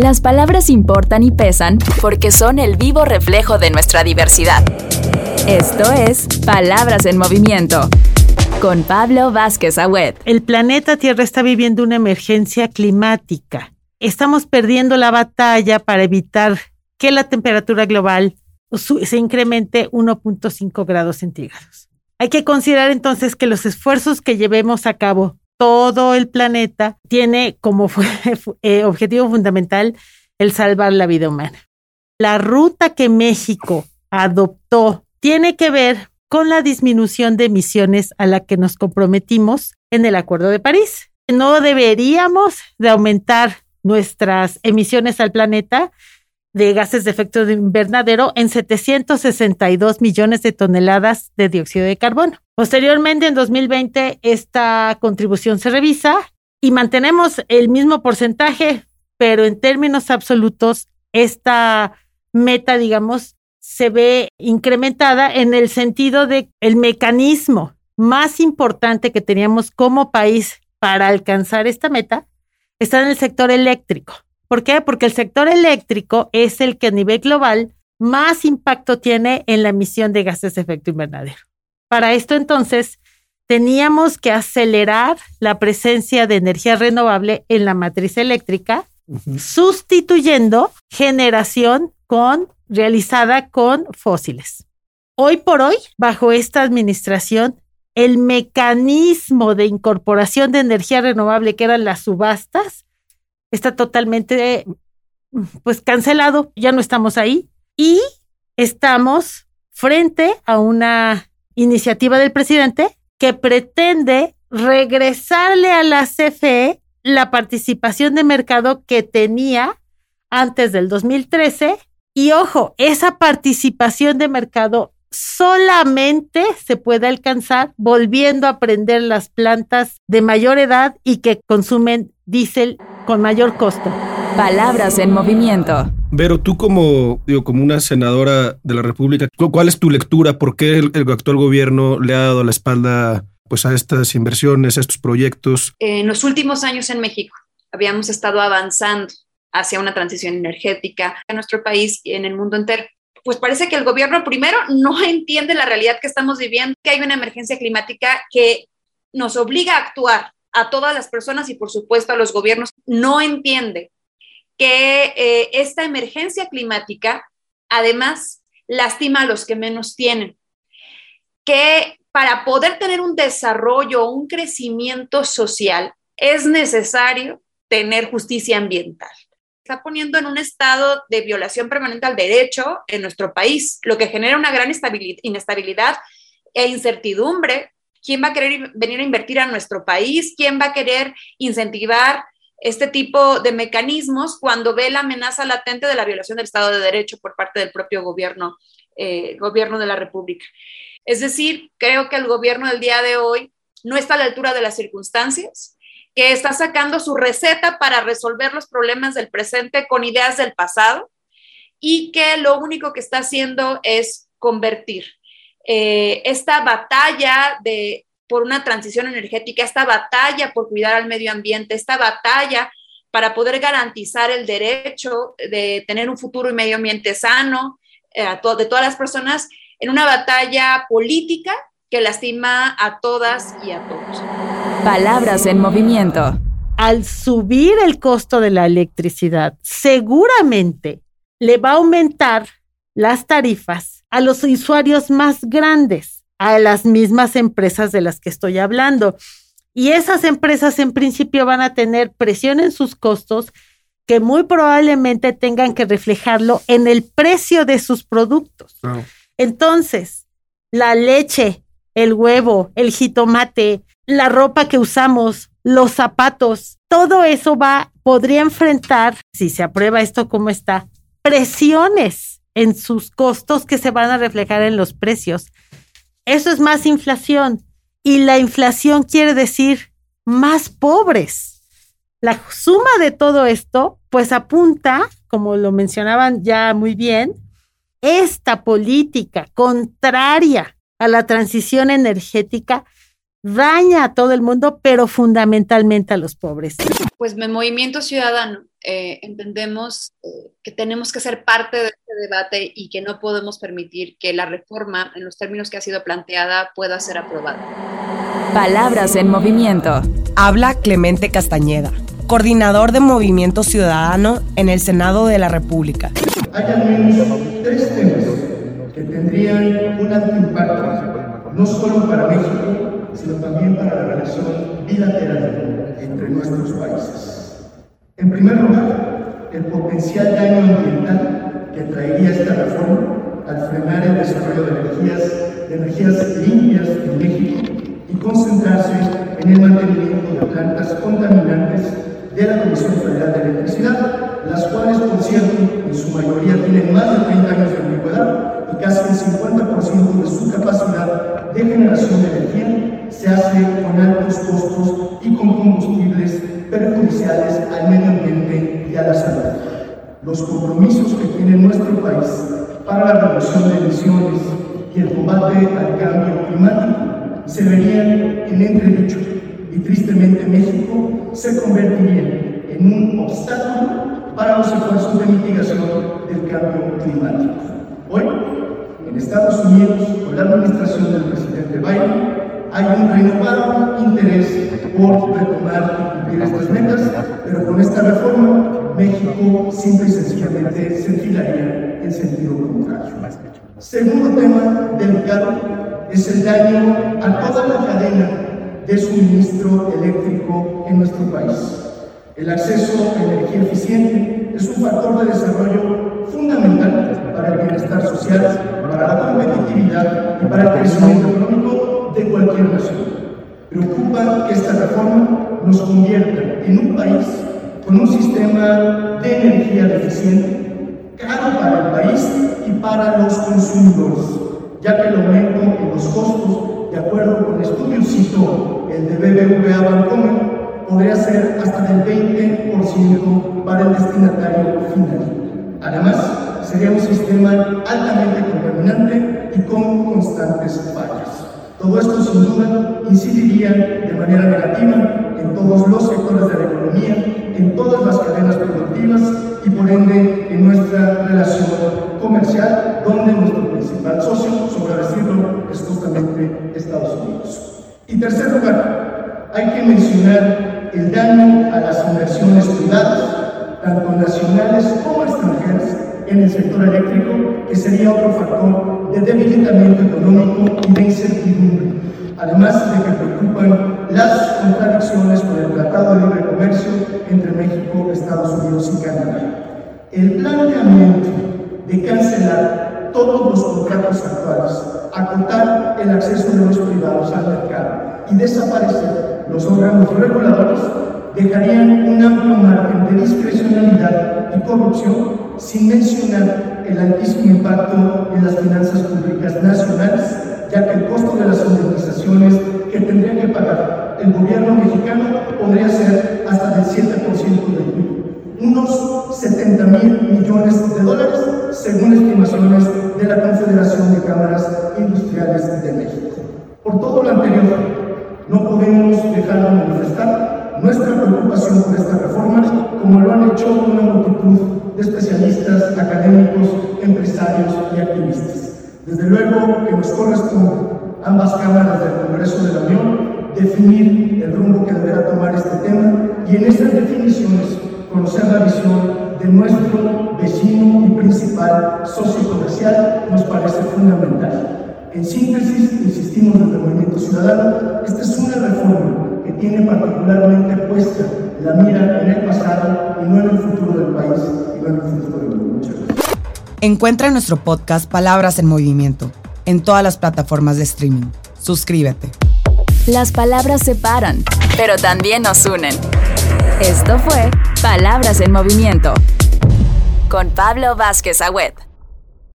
Las palabras importan y pesan porque son el vivo reflejo de nuestra diversidad. Esto es Palabras en Movimiento con Pablo Vázquez Agüed. El planeta Tierra está viviendo una emergencia climática. Estamos perdiendo la batalla para evitar que la temperatura global se incremente 1.5 grados centígrados. Hay que considerar entonces que los esfuerzos que llevemos a cabo todo el planeta tiene como eh, objetivo fundamental el salvar la vida humana. La ruta que México adoptó tiene que ver con la disminución de emisiones a la que nos comprometimos en el Acuerdo de París. No deberíamos de aumentar nuestras emisiones al planeta de gases de efecto de invernadero en 762 millones de toneladas de dióxido de carbono. Posteriormente, en 2020, esta contribución se revisa y mantenemos el mismo porcentaje, pero en términos absolutos, esta meta, digamos, se ve incrementada en el sentido de el mecanismo más importante que teníamos como país para alcanzar esta meta está en el sector eléctrico. ¿Por qué? Porque el sector eléctrico es el que a nivel global más impacto tiene en la emisión de gases de efecto invernadero. Para esto entonces teníamos que acelerar la presencia de energía renovable en la matriz eléctrica, sustituyendo generación con realizada con fósiles. Hoy por hoy, bajo esta administración, el mecanismo de incorporación de energía renovable que eran las subastas está totalmente pues cancelado, ya no estamos ahí. Y estamos frente a una iniciativa del presidente que pretende regresarle a la CFE la participación de mercado que tenía antes del 2013 y ojo, esa participación de mercado solamente se puede alcanzar volviendo a prender las plantas de mayor edad y que consumen diésel con mayor costo. Palabras en movimiento. Pero tú como, digo, como una senadora de la República, ¿cuál es tu lectura? ¿Por qué el, actual gobierno le ha dado la espalda pues, a estas inversiones, a estos proyectos? En los últimos años en México habíamos estado avanzando hacia una transición energética en nuestro país y en el mundo entero. Pues parece que el gobierno primero no entiende la realidad que estamos viviendo, que hay una emergencia climática que nos obliga a actuar a todas las personas y por supuesto a los gobiernos, no entiende que eh, esta emergencia climática además lastima a los que menos tienen, que para poder tener un desarrollo, un crecimiento social, es necesario tener justicia ambiental. Está poniendo en un estado de violación permanente al derecho en nuestro país, lo que genera una gran inestabilidad e incertidumbre ¿Quién va a querer venir a invertir a nuestro país? ¿Quién va a querer incentivar este tipo de mecanismos cuando ve la amenaza latente de la violación del Estado de Derecho por parte del propio gobierno, eh, gobierno de la República? Es decir, creo que el gobierno del día de hoy no está a la altura de las circunstancias, que está sacando su receta para resolver los problemas del presente con ideas del pasado y que lo único que está haciendo es convertir eh, esta batalla de, por una transición energética, esta batalla por cuidar al medio ambiente, esta batalla para poder garantizar el derecho de tener un futuro y medio ambiente sano eh, de todas las personas en una batalla política que lastima a todas y a todos. Palabras en movimiento. Al subir el costo de la electricidad, seguramente le va a aumentar las tarifas a los usuarios más grandes, a las mismas empresas de las que estoy hablando. Y esas empresas en principio van a tener presión en sus costos que muy probablemente tengan que reflejarlo en el precio de sus productos. Entonces, la leche, el huevo, el jitomate, la ropa que usamos, los zapatos, todo eso va, podría enfrentar, si se aprueba esto como está, presiones en sus costos que se van a reflejar en los precios. Eso es más inflación y la inflación quiere decir más pobres. La suma de todo esto, pues apunta, como lo mencionaban ya muy bien, esta política contraria a la transición energética daña a todo el mundo, pero fundamentalmente a los pobres. Pues Movimiento Ciudadano eh, entendemos eh, que tenemos que ser parte de este debate y que no podemos permitir que la reforma, en los términos que ha sido planteada, pueda ser aprobada. Palabras en movimiento. Habla Clemente Castañeda, coordinador de Movimiento Ciudadano en el Senado de la República. Hay al menos tres temas que tendrían un alto impacto, no solo para México, sino también para la relación bilateral entre nuestros países. En primer lugar, el potencial daño ambiental que traería esta reforma al frenar el desarrollo de energías, limpias en México y concentrarse en el mantenimiento de plantas contaminantes de la Comisión Federal de Electricidad, las cuales, por cierto, en su mayoría tienen más de 30 años de antigüedad casi el 50% de su capacidad de generación de energía se hace con altos costos y con combustibles perjudiciales al medio ambiente y a la salud. Los compromisos que tiene nuestro país para la reducción de emisiones y el combate al cambio climático se verían en entredicho y tristemente México se convertiría en un obstáculo para los esfuerzos de mitigación del cambio climático. Hoy, Estados Unidos, con la administración del presidente Biden, hay un renovado interés por retomar y cumplir estas metas, pero con esta reforma México simple y sencillamente se enfilaría en sentido contrario. Segundo tema delicado es el daño a toda la cadena de suministro eléctrico en nuestro país. El acceso a energía eficiente es un factor de desarrollo fundamental para el bienestar social, para la competitividad y para el crecimiento económico de cualquier nación. Preocupa que esta reforma nos convierta en un país con un sistema de energía deficiente, caro para el país y para los consumidores, ya que el aumento en los costos, de acuerdo con el estudio cito, el de BBVA Bancomer, podría ser hasta del 20% para el destinatario final. Además, sería un sistema altamente contaminante y con constantes fallas. Todo esto sin duda incidiría de manera negativa en todos los sectores de la economía, en todas las cadenas productivas y por ende en nuestra relación comercial, donde nuestro principal socio, sobre decirlo, es justamente Estados Unidos. Y tercer lugar, hay que mencionar el daño a las inversiones privadas, tanto nacionales como extranjeras, en el sector eléctrico, que sería otro factor de debilitamiento económico y de incertidumbre, además de que preocupan las contradicciones con el Tratado de Libre Comercio entre México, Estados Unidos y Canadá. El planteamiento de cancelar todos los contratos actuales, acotar el acceso de los privados al mercado y desaparecer los órganos reguladores dejarían un amplio margen de discrecionalidad y corrupción sin mencionar el altísimo impacto en las finanzas públicas nacionales, ya que el costo de las indemnizaciones que tendría que pagar el gobierno mexicano podría ser hasta del 7% del PIB, unos 70 mil millones de dólares, según estimaciones de la Confederación de Cámaras Industriales de México. Por todo lo anterior, no podemos dejar de manifestar nuestra preocupación por esta reforma, como lo han hecho una multitud de especialistas, académicos, empresarios y activistas. Desde luego que nos corresponde ambas cámaras del Congreso de la Unión definir el rumbo que deberá tomar este tema y en estas definiciones conocer la visión de nuestro vecino y principal socio comercial nos parece fundamental. En síntesis, insistimos desde el Movimiento Ciudadano, esta es una reforma que tiene particularmente puesta la mira en el pasado y no en el futuro del país y no en el futuro del mundo. Muchas gracias. Encuentra nuestro podcast Palabras en Movimiento en todas las plataformas de streaming. Suscríbete. Las palabras separan, pero también nos unen. Esto fue Palabras en Movimiento con Pablo Vázquez Agüed.